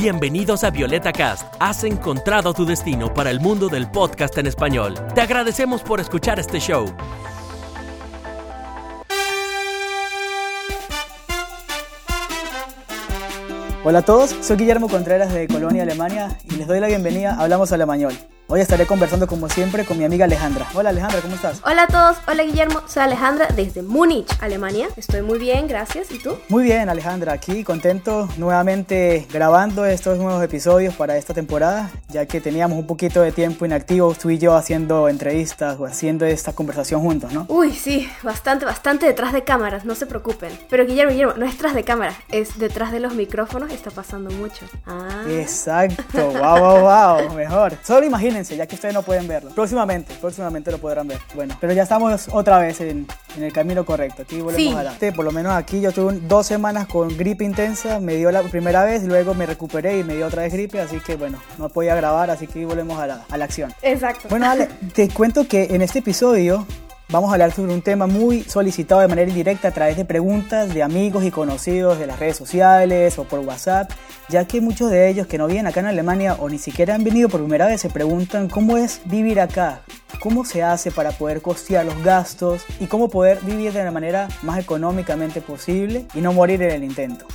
Bienvenidos a Violeta Cast. Has encontrado tu destino para el mundo del podcast en español. Te agradecemos por escuchar este show. Hola a todos, soy Guillermo Contreras de Colonia, Alemania y les doy la bienvenida a Hablamos Alemañol. Hoy estaré conversando como siempre con mi amiga Alejandra. Hola Alejandra, ¿cómo estás? Hola a todos, hola Guillermo, soy Alejandra desde Múnich, Alemania. Estoy muy bien, gracias. ¿Y tú? Muy bien Alejandra, aquí contento nuevamente grabando estos nuevos episodios para esta temporada, ya que teníamos un poquito de tiempo inactivo, tú y yo haciendo entrevistas o haciendo esta conversación juntos, ¿no? Uy, sí, bastante, bastante detrás de cámaras, no se preocupen. Pero Guillermo, Guillermo, no es detrás de cámaras, es detrás de los micrófonos, está pasando mucho. Ah. Exacto, wow, wow, wow, mejor. Solo imaginen ya que ustedes no pueden verlo. Próximamente, próximamente lo podrán ver. Bueno, pero ya estamos otra vez en, en el camino correcto. Aquí volvemos a la... Por lo menos aquí yo tuve dos semanas con gripe intensa, me dio la primera vez, luego me recuperé y me dio otra vez gripe, así que bueno, no podía grabar, así que volvemos a la, a la acción. Exacto. Bueno, Ale, te cuento que en este episodio Vamos a hablar sobre un tema muy solicitado de manera indirecta a través de preguntas de amigos y conocidos de las redes sociales o por WhatsApp, ya que muchos de ellos que no vienen acá en Alemania o ni siquiera han venido por primera vez se preguntan cómo es vivir acá, cómo se hace para poder costear los gastos y cómo poder vivir de la manera más económicamente posible y no morir en el intento.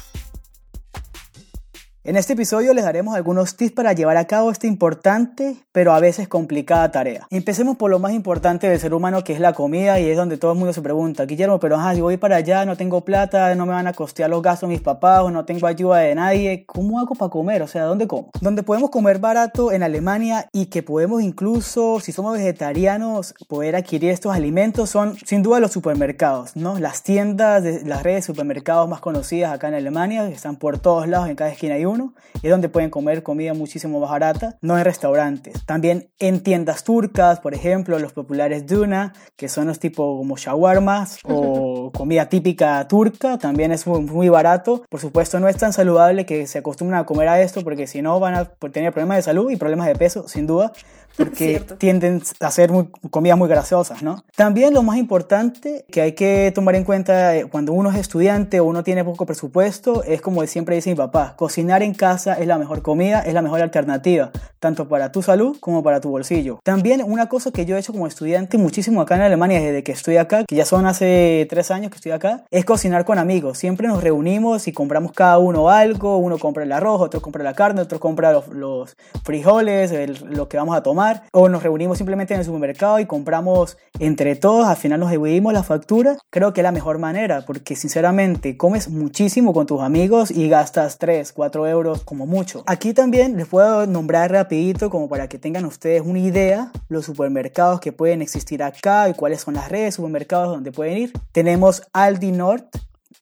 En este episodio les daremos algunos tips para llevar a cabo esta importante pero a veces complicada tarea. Empecemos por lo más importante del ser humano que es la comida y es donde todo el mundo se pregunta, Guillermo, pero ajá, si voy para allá, no tengo plata, no me van a costear los gastos mis papás o no tengo ayuda de nadie, ¿cómo hago para comer? O sea, ¿dónde como? Donde podemos comer barato en Alemania y que podemos incluso, si somos vegetarianos, poder adquirir estos alimentos son sin duda los supermercados, ¿no? Las tiendas, las redes de supermercados más conocidas acá en Alemania, están por todos lados, en cada esquina hay uno, y es donde pueden comer comida muchísimo más barata, no en restaurantes. También en tiendas turcas, por ejemplo, los populares Duna, que son los tipo como shawarmas o comida típica turca, también es muy, muy, barato. Por supuesto, no es tan saludable que se acostumbren a comer a esto porque si no van a tener problemas de salud y problemas de peso, sin duda, porque tienden a ser muy, comidas muy grasosas, ¿no? También lo más importante que hay que tomar en cuenta eh, cuando uno es estudiante o uno tiene poco presupuesto es como siempre dice mi papá, cocinar en casa es la mejor comida, es la mejor alternativa, tanto para tu salud como para tu bolsillo. También una cosa que yo he hecho como estudiante muchísimo acá en Alemania desde que estoy acá, que ya son hace tres años que estoy acá, es cocinar con amigos. Siempre nos reunimos y compramos cada uno algo, uno compra el arroz, otro compra la carne, otro compra los, los frijoles, el, lo que vamos a tomar o nos reunimos simplemente en el supermercado y compramos entre todos, al final nos dividimos la factura, creo que es la mejor manera porque sinceramente comes muchísimo con tus amigos y gastas 3, 4 euros como mucho. Aquí también les puedo nombrar rapidito como para que tengan ustedes una idea los supermercados que pueden existir acá y cuáles son las redes de supermercados donde pueden ir. Tenemos Aldi Nord,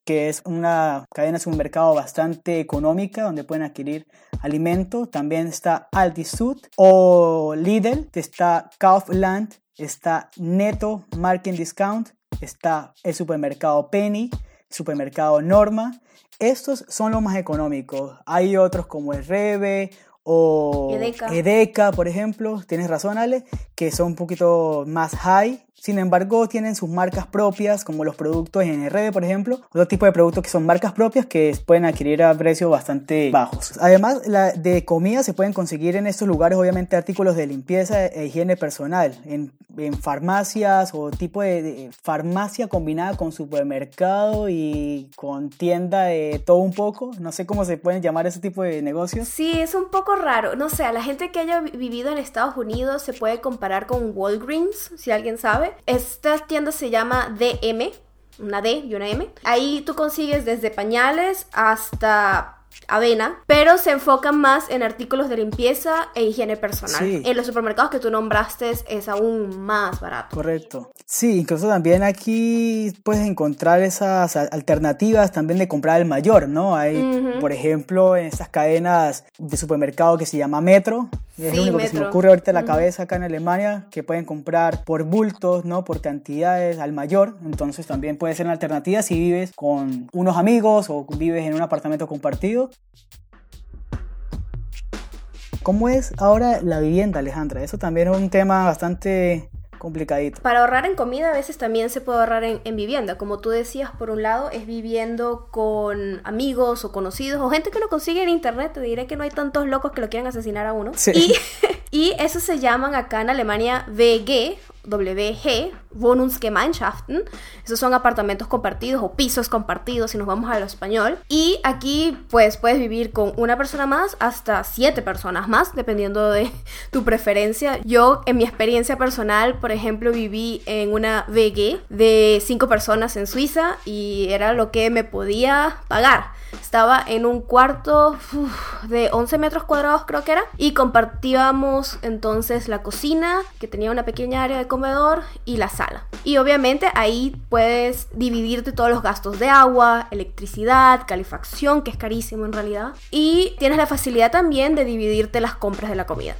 que es una cadena de supermercado bastante económica donde pueden adquirir alimentos. También está Aldi Sud o Lidl, está Kaufland, está Netto Market Discount, está el supermercado Penny, supermercado Norma. Estos son los más económicos. Hay otros como el Rebe o Edeka. por ejemplo, tienes razón Ale, que son un poquito más high, sin embargo tienen sus marcas propias, como los productos en RB, por ejemplo, otro tipo de productos que son marcas propias que pueden adquirir a precios bastante bajos. Además, la de comida se pueden conseguir en estos lugares, obviamente, artículos de limpieza e higiene personal, en, en farmacias o tipo de, de, farmacia combinada con supermercado y con tienda de todo un poco, no sé cómo se pueden llamar ese tipo de negocios. Sí, es un poco raro. No sé, a la gente que haya vivido en Estados Unidos se puede comparar con Walgreens, si alguien sabe. Esta tienda se llama DM, una D y una M. Ahí tú consigues desde pañales hasta avena, pero se enfocan más en artículos de limpieza e higiene personal. Sí. En los supermercados que tú nombraste es aún más barato. Correcto. Sí, incluso también aquí puedes encontrar esas alternativas también de comprar el mayor, ¿no? Hay, uh -huh. por ejemplo, en estas cadenas de supermercado que se llama Metro, es sí, lo único metro. que se me ocurre ahorita en la cabeza acá en Alemania, que pueden comprar por bultos, ¿no? Por cantidades al mayor. Entonces también puede ser una alternativa si vives con unos amigos o vives en un apartamento compartido. ¿Cómo es ahora la vivienda, Alejandra? Eso también es un tema bastante complicadito. Para ahorrar en comida a veces también se puede ahorrar en, en, vivienda. Como tú decías, por un lado es viviendo con amigos o conocidos o gente que lo consigue en internet. Te diré que no hay tantos locos que lo quieran asesinar a uno. Sí. Y, y eso se llaman acá en Alemania VG WG, Wohnungsgemeinschaften. Esos son apartamentos compartidos o pisos compartidos si nos vamos a lo español. Y aquí pues puedes vivir con una persona más hasta siete personas más, dependiendo de tu preferencia. Yo en mi experiencia personal, por ejemplo, viví en una VG de cinco personas en Suiza y era lo que me podía pagar. Estaba en un cuarto uf, de 11 metros cuadrados creo que era y compartíamos entonces la cocina que tenía una pequeña área de comedor y la sala. Y obviamente ahí puedes dividirte todos los gastos de agua, electricidad, calefacción, que es carísimo en realidad. Y tienes la facilidad también de dividirte las compras de la comida.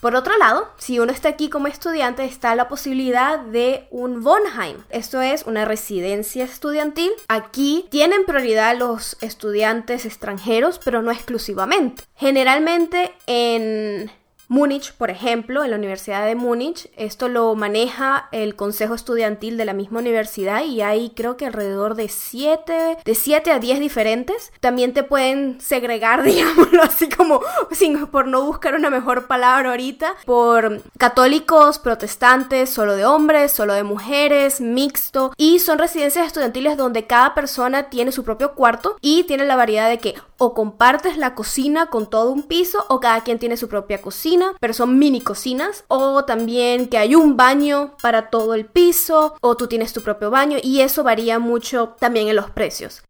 Por otro lado, si uno está aquí como estudiante, está la posibilidad de un Wohnheim. Esto es una residencia estudiantil. Aquí tienen prioridad los estudiantes extranjeros, pero no exclusivamente. Generalmente en Múnich, por ejemplo, en la Universidad de Múnich, esto lo maneja el consejo estudiantil de la misma universidad y hay creo que alrededor de 7 de 7 a 10 diferentes. También te pueden segregar, digámoslo así como sin por no buscar una mejor palabra ahorita, por católicos, protestantes, solo de hombres, solo de mujeres, mixto. Y son residencias estudiantiles donde cada persona tiene su propio cuarto y tiene la variedad de que o compartes la cocina con todo un piso o cada quien tiene su propia cocina pero son mini cocinas, o también que hay un baño para todo el piso, o tú tienes tu propio baño, y eso varía mucho también en los precios.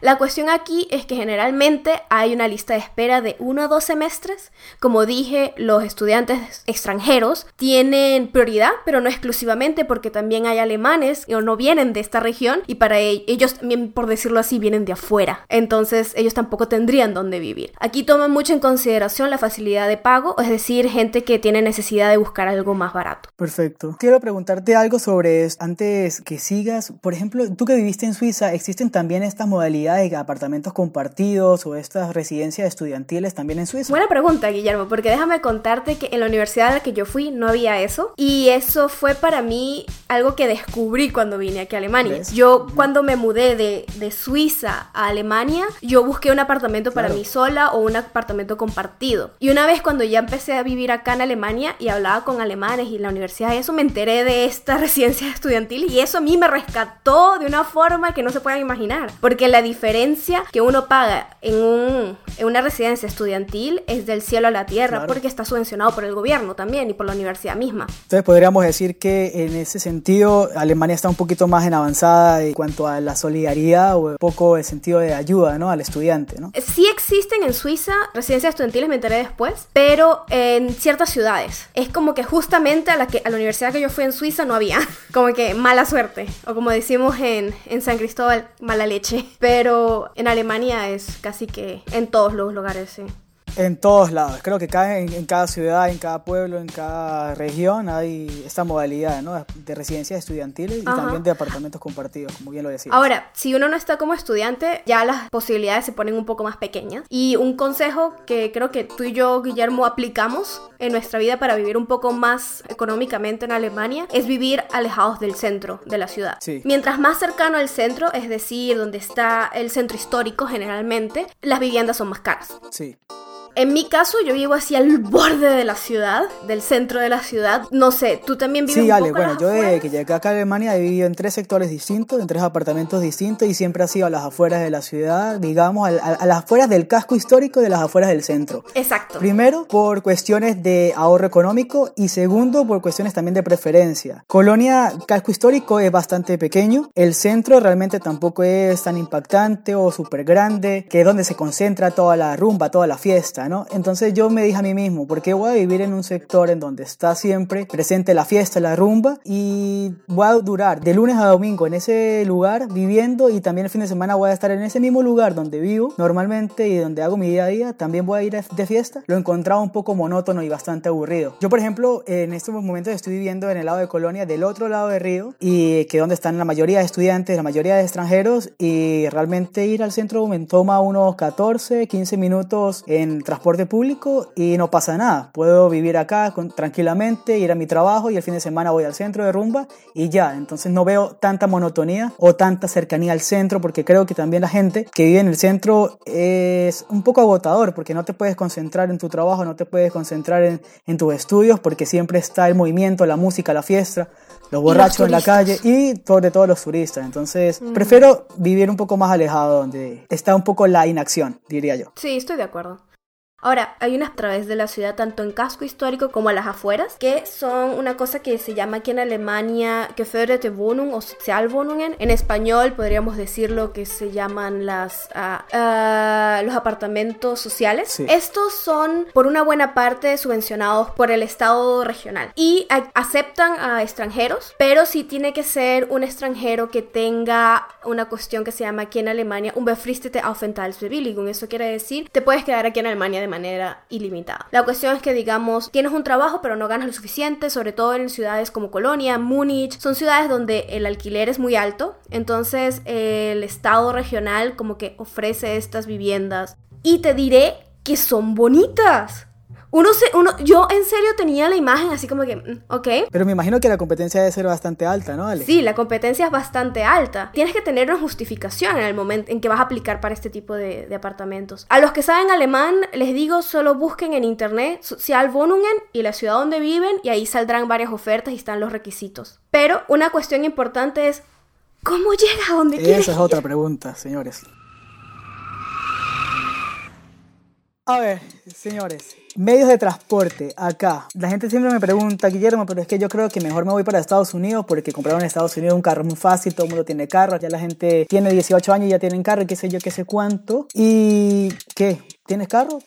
La cuestión aquí es que generalmente hay una lista de espera de uno o dos semestres. Como dije, los estudiantes extranjeros tienen prioridad, pero no exclusivamente porque también hay alemanes que no vienen de esta región y para ellos también, por decirlo así, vienen de afuera. Entonces ellos tampoco tendrían dónde vivir. Aquí toman mucho en consideración la facilidad de pago, es decir, gente que tiene necesidad de buscar algo más barato. Perfecto. Quiero preguntarte algo sobre esto. Antes que sigas, por ejemplo, tú que viviste en Suiza, ¿existen también estas modalidades de apartamentos compartidos o estas residencias estudiantiles también en Suiza? Buena pregunta, Guillermo, porque déjame contarte que en la universidad a la que yo fui no había eso y eso fue para mí algo que descubrí cuando vine aquí a Alemania. ¿Ves? Yo cuando me mudé de, de, Suiza a Alemania, yo busqué un apartamento para Claro. mí sola o un apartamento compartido. Y una vez cuando ya empecé a vivir acá en Alemania y hablaba con alemanes y la universidad, eso me enteré de esta residencia estudiantil y eso a mí me rescató de una forma que no se pueden imaginar. Porque la diferencia que uno paga en, un, en una residencia estudiantil es del cielo a la tierra, Claro. porque está subvencionado por el gobierno también y por la universidad misma. Entonces podríamos decir que en ese sentido Alemania está un poquito más en avanzada en cuanto a la solidaridad o un poco el sentido de ayuda ¿no? al estudiante. ¿no? Sí existen en Suiza residencias estudiantiles, me enteré después, pero en ciertas ciudades. Es como que justamente a la, que, a la universidad que yo fui en Suiza no había. Como que mala suerte. O como decimos en, en San Cristóbal, mala leche. Pero en Alemania es casi que en todos los lugares, sí. En todos lados, creo que cada, en, en cada ciudad, en cada pueblo, en cada región hay esta modalidad ¿no? de residencias estudiantiles y Ajá. también de apartamentos compartidos, como bien lo decías. Ahora, si uno no está como estudiante, ya las posibilidades se ponen un poco más pequeñas. Y un consejo que creo que tú y yo, Guillermo, aplicamos en nuestra vida para vivir un poco más económicamente en Alemania es vivir alejados del centro de la ciudad. Sí. Mientras más cercano al centro, es decir, donde está el centro histórico generalmente, las viviendas son más caras. Sí. En mi caso, yo vivo hacia el borde de la ciudad, del centro de la ciudad. No sé, tú también vives Sí, un Ale, poco bueno, yo desde afueras? que llegué acá a Alemania he vivido en tres sectores distintos, en tres apartamentos distintos y siempre ha sido a las afueras de la ciudad, digamos, a, a- a las afueras del casco histórico y de las afueras del centro. Exacto. Primero, por cuestiones de ahorro económico y segundo, por cuestiones también de preferencia. Colonia Casco Histórico es bastante pequeño, el centro realmente tampoco es tan impactante o súper grande, que es donde se concentra toda la rumba, toda la fiesta, ¿no? Entonces yo me dije a mí mismo, ¿por qué voy a vivir en un sector en donde está siempre presente la fiesta, la rumba y voy a durar de lunes a domingo en ese lugar viviendo y también el fin de semana voy a estar en ese mismo lugar donde vivo normalmente y donde hago mi día a día, también voy a ir de fiesta? Lo encontraba un poco monótono y bastante aburrido. Yo, por ejemplo, en estos momentos estoy viviendo en el lado de Colonia, del otro lado de Río, y que donde están la mayoría de estudiantes, la mayoría de extranjeros, y realmente ir al centro me toma unos 14, 15 minutos en transporte público y no pasa nada. Puedo vivir acá tranquilamente, ir a mi trabajo y el fin de semana voy al centro de rumba y ya. Entonces no veo tanta monotonía o tanta cercanía al centro porque creo que también la gente que vive en el centro es un poco agotador porque no te puedes concentrar en tu trabajo, no te puedes concentrar en, en tus estudios porque siempre está el movimiento, la música, la fiesta los borrachos en la calle y sobre todo los turistas. Entonces, prefiero vivir un poco más alejado, donde está un poco la inacción, diría yo. Sí, estoy de acuerdo. Ahora, hay unas a través de la ciudad, tanto en casco histórico como a las afueras, que son una cosa que se llama aquí en Alemania Geförderte Wohnung o Sozialwohnungen. En español podríamos decirlo que se llaman las, uh, los apartamentos sociales. Estos son, por una buena parte, subvencionados por el Estado regional y aceptan a extranjeros, pero sí tiene que ser un extranjero que tenga una cuestión que se llama aquí en Alemania un befristete Aufenthaltsbewilligung. Eso quiere decir, te puedes quedar aquí en Alemania de manera ilimitada. La cuestión es que, digamos, tienes un trabajo pero no ganas lo suficiente, sobre todo en ciudades como Colonia, Múnich, son ciudades donde el alquiler es muy alto, entonces el Estado regional como que ofrece estas viviendas. Y te diré que son bonitas. Uno se, uno, yo en serio tenía la imagen así como que, mm, ok. Pero me imagino que la competencia debe ser bastante alta, ¿no, Ale? Sí, la competencia es bastante alta. Tienes que tener una justificación en el momento en que vas a aplicar para este tipo de, de apartamentos. A los que saben alemán, les digo, solo busquen en internet Sozialwohnungen y la ciudad donde viven y ahí saldrán varias ofertas y están los requisitos. Pero una cuestión importante es, ¿cómo llega a donde quieres Esa es otra pregunta, señores. A ver, señores, medios de transporte acá. La gente siempre me pregunta, Guillermo, pero es que yo creo que mejor me voy para Estados Unidos porque compraron en Estados Unidos un carro muy fácil, todo el mundo tiene carro, ya la gente tiene 18 años y ya tienen carro y qué sé yo, qué sé cuánto. ¿Y qué? ¿Tienes carro?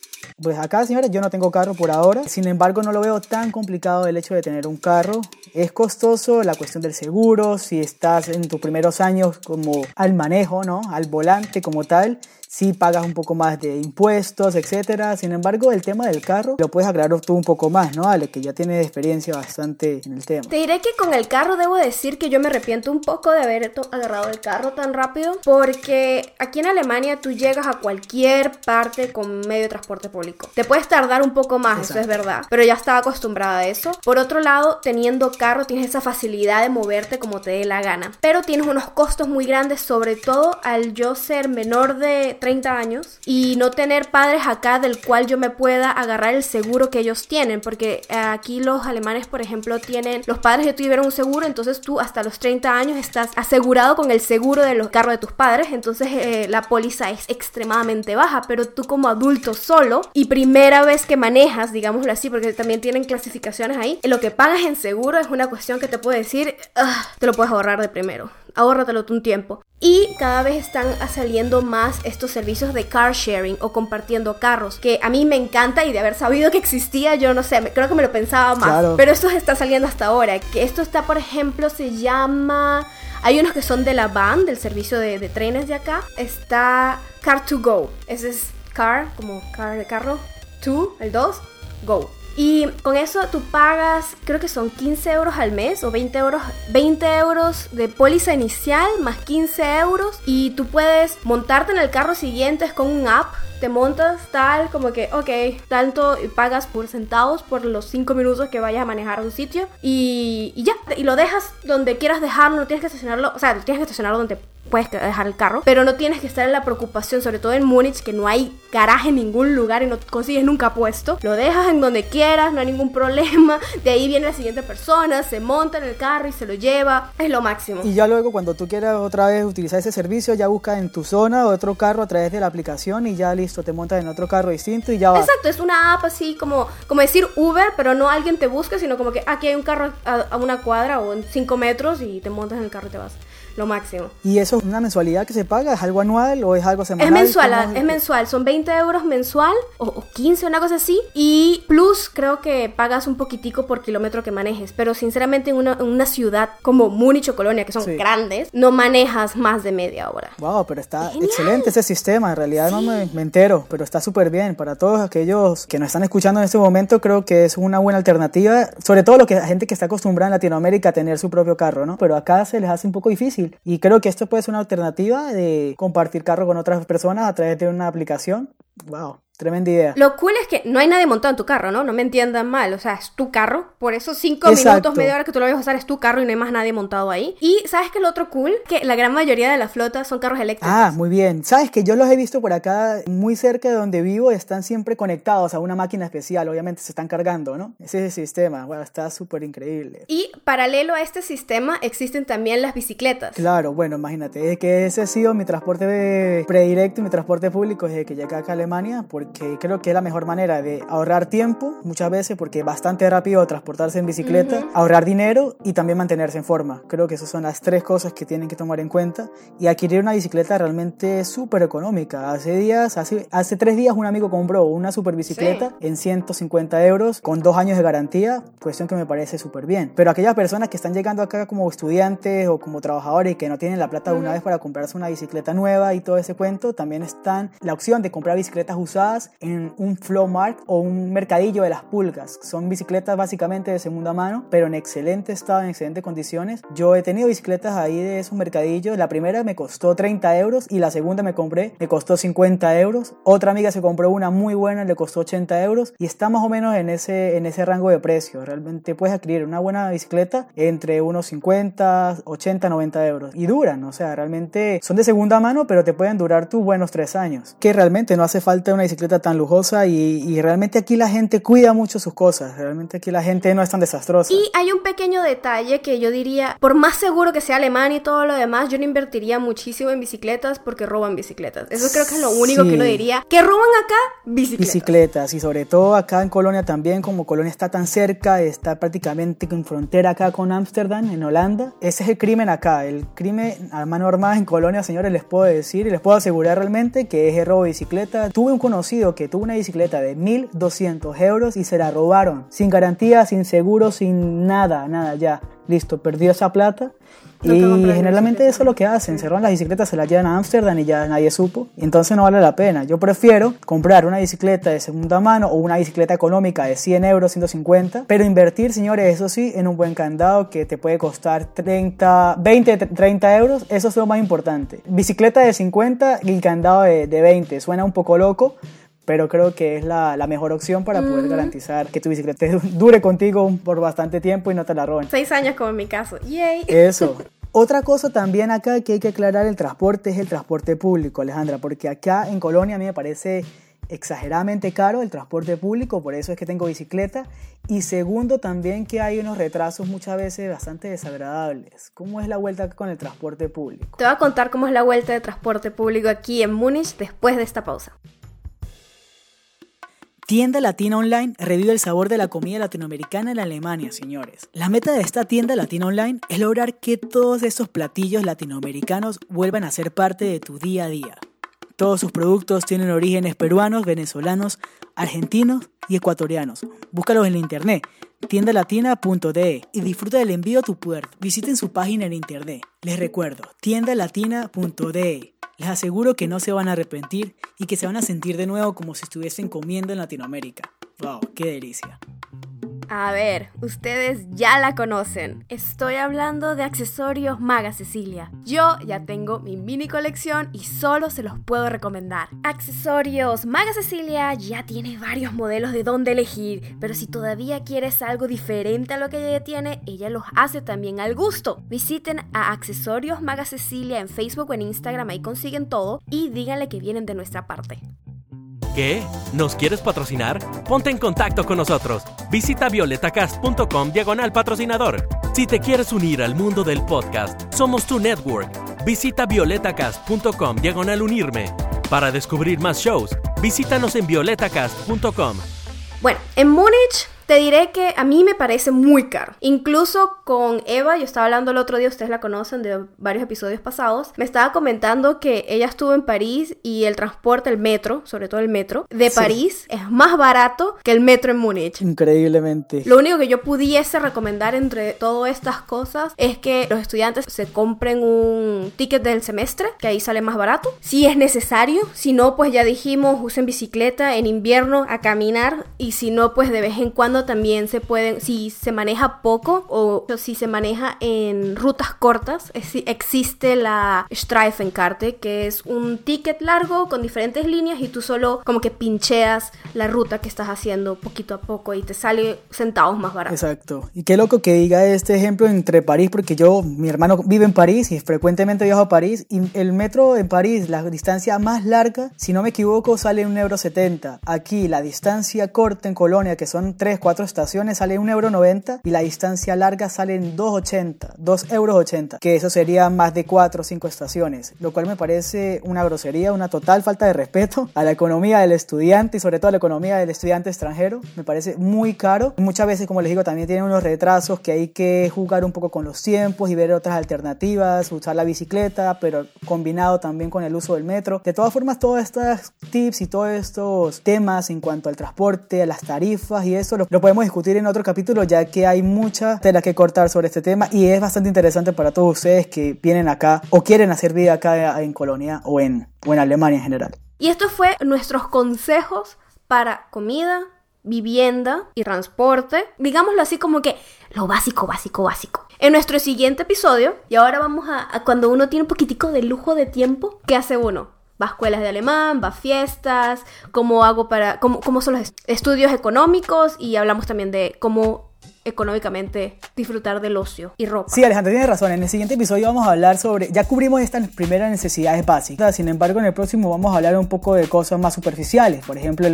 Pues acá, señores, yo no tengo carro por ahora. Sin embargo, no lo veo tan complicado el hecho de tener un carro. Es costoso la cuestión del seguro, si estás en tus primeros años como al manejo, ¿no? Al volante como tal si pagas un poco más de impuestos, etcétera. Sin embargo, el tema del carro lo puedes aclarar tú un poco más, ¿no, Ale? Que ya tienes experiencia bastante en el tema. Te diré que con el carro debo decir que yo me arrepiento un poco de haber agarrado el carro tan rápido, porque aquí en Alemania tú llegas a cualquier parte con medio transporte público. Te puedes tardar un poco más, eso es verdad, pero ya estaba acostumbrada a eso. Por otro lado, teniendo carro tienes esa facilidad de moverte como te dé la gana, pero tienes unos costos muy grandes, sobre todo al yo ser menor de 30 años y no tener padres acá del cual yo me pueda agarrar el seguro que ellos tienen, porque aquí los alemanes, por ejemplo, tienen, los padres de tu tuvieron un seguro, entonces tú hasta los 30 años estás asegurado con el seguro de los carros de tus padres, entonces eh, la póliza es extremadamente baja, pero tú como adulto solo y primera vez que manejas, digámoslo así, porque también tienen clasificaciones ahí, lo que pagas en seguro es una cuestión que te puedo decir, ah, te lo puedes ahorrar de primero ahórratelo un tiempo. Y cada vez están saliendo más estos servicios de car sharing o compartiendo carros, que a mí me encanta y de haber sabido que existía, yo no sé, creo que me lo pensaba más. Pero esto está saliendo hasta ahora. Que esto está, por ejemplo, se llama... Hay unos que son de la van, del servicio de, de trenes de acá. Está Car to Go. Ese es car, como car de carro. To, el 2, go. Y con eso tú pagas, creo que son 15 euros al mes o 20 euros, 20 euros de póliza inicial más 15 euros. Y tú puedes montarte en el carro siguiente con un app te montas tal como que, ok, tanto y pagas por centavos por los 5 minutos que vayas a manejar a un sitio y, y, ya, y lo dejas donde quieras dejarlo, no tienes que estacionarlo, o sea, tienes que estacionarlo donde puedes dejar el carro, pero no tienes que estar en la preocupación, sobre todo en Múnich, que no hay garaje en ningún lugar y no consigues nunca puesto. Lo dejas en donde quieras, no hay ningún problema. De ahí viene la siguiente persona, se monta en el carro y se lo lleva. Es lo máximo. Y ya luego cuando tú quieras otra vez utilizar ese servicio, ya buscas en tu zona otro carro a través de la aplicación y ya listo, te montas en otro carro distinto y ya vas. Exacto, es una app así como, como decir Uber, pero no alguien te busca, sino como que aquí hay un carro a, a una cuadra o en 5 metros y te montas en el carro y te vas lo máximo. ¿Y eso es una mensualidad que se paga? ¿Es algo anual o es algo semanal? Es mensual, es mensual. Son 20 euros mensual o, 15, una cosa así. Y plus creo que pagas un poquitico por kilómetro que manejes. Pero sinceramente en una, ciudad como Múnich o Colonia, que son grandes, no manejas más de media hora. Wow, pero está excelente ese sistema. En realidad no me, me, entero, pero está súper bien. Para todos aquellos que nos están escuchando en este momento, creo que es una buena alternativa. Sobre todo lo que la gente que está acostumbrada en Latinoamérica a tener su propio carro, ¿no? Pero acá se les hace un poco difícil. Y creo que esto puede ser una alternativa de compartir carro con otras personas a través de una aplicación. Wow tremenda idea. Lo cool es que no hay nadie montado en tu carro, ¿no? No me entiendan mal, o sea, es tu carro, por eso cinco Exacto. minutos, media hora que tú lo vayas a usar es tu carro y no hay más nadie montado ahí. Y ¿sabes qué es lo otro cool? Que la gran mayoría de la flota son carros eléctricos. Ah, muy bien. Sabes que yo los he visto por acá, muy cerca de donde vivo, están siempre conectados a una máquina especial. Obviamente se están cargando, ¿no? Ese es el sistema. Bueno, está súper increíble. Y paralelo a este sistema existen también las bicicletas. Claro, bueno, imagínate, es que ese ha sido mi transporte predirecto y mi transporte público desde que llegué acá a Alemania, porque creo que es la mejor manera de ahorrar tiempo muchas veces, porque es bastante rápido transportarse en bicicleta, ahorrar dinero y también mantenerse en forma. Creo que esas son las tres cosas que tienen que tomar en cuenta. Y adquirir una bicicleta realmente es súper económica. Hace días, hace, hace tres días un amigo compró una super bicicleta en 150 euros con dos años de garantía, cuestión que me parece súper bien. Pero aquellas personas que están llegando acá como estudiantes o como trabajadores y que no tienen la plata de una vez para comprarse una bicicleta nueva y todo ese cuento, también están la opción de comprar bicicletas usadas en un Flow Mart o un mercadillo de las pulgas. Son bicicletas básicamente de segunda mano, pero en excelente estado, en excelentes condiciones. Yo he tenido bicicletas ahí de esos mercadillos. La primera me costó 30 euros y la segunda me compré, me costó 50 euros. Otra amiga se compró una muy buena, le costó 80 euros y está más o menos en ese, en ese rango de precio. Realmente puedes adquirir una buena bicicleta entre unos 50, 80, 90 euros y duran, o sea, realmente son de segunda mano, pero te pueden durar tus buenos tres años. Que realmente no hace falta una bicicleta tan lujosa y, y realmente aquí la gente cuida mucho sus cosas. Realmente aquí la gente no es tan desastrosa. Y hay un pequeño detalle que yo diría, por más seguro que sea alemán y todo lo demás, yo no invertiría muchísimo en bicicletas porque roban bicicletas. Eso creo que es lo único Sí. que uno diría. ¿Que roban acá? Bicicletas. bicicletas y sobre todo acá en Colonia también, como Colonia está tan cerca, está prácticamente en frontera acá con Ámsterdam, en Holanda. Ese es el crimen acá, el crimen a mano armada en Colonia, señores, les puedo decir y les puedo asegurar realmente que es el robo de bicicleta. Tuve un conocido que tuvo una bicicleta de 1200 euros y se la robaron, sin garantía, sin seguro, sin nada, nada, ya. Listo, perdió esa plata. Y generalmente eso es lo que hacen, se roban las bicicletas, se las llevan a Ámsterdam y ya nadie supo. Entonces no vale la pena. Yo prefiero comprar una bicicleta de segunda mano o una bicicleta económica de 100 euros, 150, pero invertir, señores, eso sí, en un buen candado que te puede costar 30, 20, 30 euros, eso es lo más importante. Bicicleta de 50 y el candado de, de 20, suena un poco loco. Pero creo que es la, la mejor opción para poder garantizar que tu bicicleta dure contigo por bastante tiempo y no te la roben. Seis años como en mi caso. Yay. Eso. Otra cosa también acá que hay que aclarar el transporte es el transporte público, Alejandra, porque acá en Colonia a mí me parece exageradamente caro el transporte público, por eso es que tengo bicicleta. Y segundo, también que hay unos retrasos muchas veces bastante desagradables. ¿Cómo es la vuelta con el transporte público? Te voy a contar cómo es la vuelta de transporte público aquí en Múnich después de esta pausa. Tienda Latina Online revive el sabor de la comida latinoamericana en Alemania, señores. La meta de esta tienda Latina Online es lograr que todos estos platillos latinoamericanos vuelvan a ser parte de tu día a día. Todos sus productos tienen orígenes peruanos, venezolanos, argentinos y ecuatorianos. Búscalos en la internet, tiendalatina.de y disfruta del envío a tu puerta. Visiten su página en internet. Les recuerdo, tiendalatina.de. Les aseguro que no se van a arrepentir y que se van a sentir de nuevo como si estuviesen comiendo en Latinoamérica. ¡Wow! ¡Qué delicia! A ver, ustedes ya la conocen. Estoy hablando de accesorios Maga Cecilia. Yo ya tengo mi mini colección y solo se los puedo recomendar. Accesorios Maga Cecilia ya tiene varios modelos de dónde elegir, pero si todavía quieres algo diferente a lo que ella tiene, ella los hace también al gusto. Visiten a Accesorios Maga Cecilia en Facebook o en Instagram, ahí consiguen todo y díganle que vienen de nuestra parte. ¿Qué? ¿Nos quieres patrocinar? Ponte en contacto con nosotros. Visita violetacast.com diagonal patrocinador. Si te quieres unir al mundo del podcast, somos tu network. Visita violetacast.com diagonal unirme. Para descubrir más shows, visítanos en violetacast.com. Bueno, en Múnich te diré que a mí me parece muy caro. Incluso con Eva, yo estaba hablando el otro día, ustedes la conocen de varios episodios pasados, me estaba comentando que ella estuvo en París y el transporte, el metro, sobre todo el metro, de Sí. París es más barato que el metro en Múnich. Increíblemente. Lo único que yo pudiese recomendar entre todas estas cosas es que los estudiantes se compren un ticket del semestre, que ahí sale más barato. Si es necesario, si no, pues ya dijimos, usen bicicleta en invierno a caminar y si no, pues de vez en cuando también se pueden, si se maneja poco o si se maneja en rutas cortas, existe la Streifenkarte, que es un ticket largo con diferentes líneas y tú solo como que pincheas la ruta que estás haciendo poquito a poco y te sale centavos más barato. Exacto. Y qué loco que diga este ejemplo entre París, porque yo, mi hermano vive en París y frecuentemente viajo a París y el metro en París, la distancia más larga, si no me equivoco, sale un euro 70. Aquí la distancia corta en Colonia, que son 3, 4 estaciones, sale un euro 90 y la distancia larga sale en 2,80, 2 euros 80, que eso sería más de 4 o 5 estaciones, lo cual me parece una grosería, una total falta de respeto a la economía del estudiante y sobre todo a la economía del estudiante extranjero. Me parece muy caro. Muchas veces, como les digo, también tienen unos retrasos que hay que jugar un poco con los tiempos y ver otras alternativas, usar la bicicleta, pero combinado también con el uso del metro. De todas formas, todos estos tips y todos estos temas en cuanto al transporte, a las tarifas y eso lo, lo podemos discutir en otro capítulo ya que hay mucha tela que cortar sobre este tema y es bastante interesante para todos ustedes que vienen acá o quieren hacer vida acá en Colonia o en, o en Alemania en general. Y esto fue nuestros consejos para comida, vivienda y transporte. Digámoslo así como que lo básico, básico, básico. En nuestro siguiente episodio, y ahora vamos a, cuando uno tiene un poquitico de lujo de tiempo, ¿qué hace uno? Va a escuelas de alemán, va fiestas, cómo hago para, cómo, cómo son los estudios económicos y hablamos también de cómo económicamente disfrutar del ocio y ropa. Sí, Alejandro tiene razón. En el siguiente episodio vamos a hablar sobre, ya cubrimos estas primeras necesidades básicas, sin embargo en el próximo vamos a hablar un poco de cosas más superficiales, por ejemplo,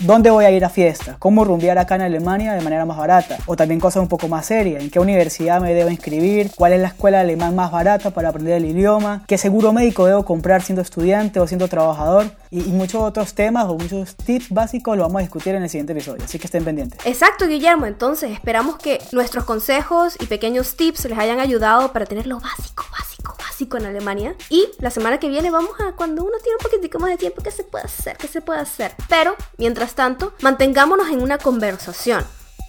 dónde voy a ir a fiestas, cómo rumbear acá en Alemania de manera más barata, o también cosas un poco más serias, en qué universidad me debo inscribir, cuál es la escuela alemán más barata para aprender el idioma, qué seguro médico debo comprar siendo estudiante o siendo trabajador, y, y muchos otros temas o muchos tips básicos lo vamos a discutir en el siguiente episodio, así que estén pendientes. Exacto, Guillermo, entonces esperamos que nuestros consejos y pequeños tips les hayan ayudado para tener lo básico, básico, básico en Alemania. Y la semana que viene vamos a cuando uno tiene un poquitico más de tiempo, ¿qué se puede hacer? ¿Qué se puede hacer? Pero, mientras tanto, mantengámonos en una conversación.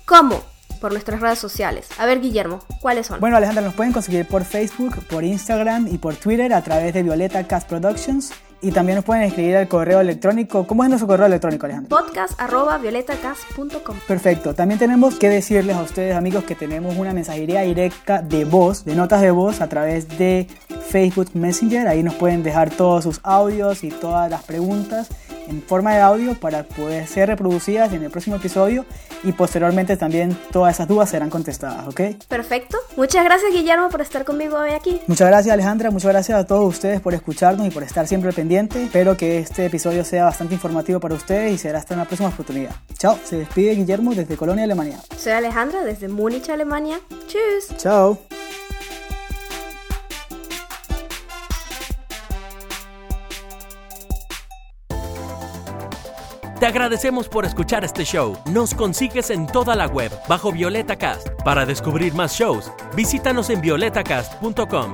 ¿Cómo? por nuestras redes sociales. A ver, Guillermo, ¿cuáles son? Bueno, Alejandra, nos pueden conseguir por Facebook, por Instagram y por Twitter a través de Violeta Cast Productions. Y también nos pueden escribir al correo electrónico. ¿Cómo es nuestro correo electrónico, Alejandro? Podcast violetacast.com. Perfecto. También tenemos que decirles a ustedes, amigos, que tenemos una mensajería directa de voz, de notas de voz, a través de Facebook Messenger. Ahí nos pueden dejar todos sus audios y todas las preguntas en forma de audio para poder ser reproducidas en el próximo episodio y posteriormente también todas esas dudas serán contestadas, ¿ok? Perfecto. Muchas gracias Guillermo por estar conmigo hoy aquí. Muchas gracias Alejandra, muchas gracias a todos ustedes por escucharnos y por estar siempre pendientes. Espero que este episodio sea bastante informativo para ustedes y será hasta una próxima oportunidad. Chao, se despide Guillermo desde Colonia, Alemania. Soy Alejandra desde Múnich, Alemania. Tschüss. Chao. Agradecemos por escuchar este show. Nos consigues en toda la web bajo Violeta Cast. Para descubrir más shows, visítanos en violetacast.com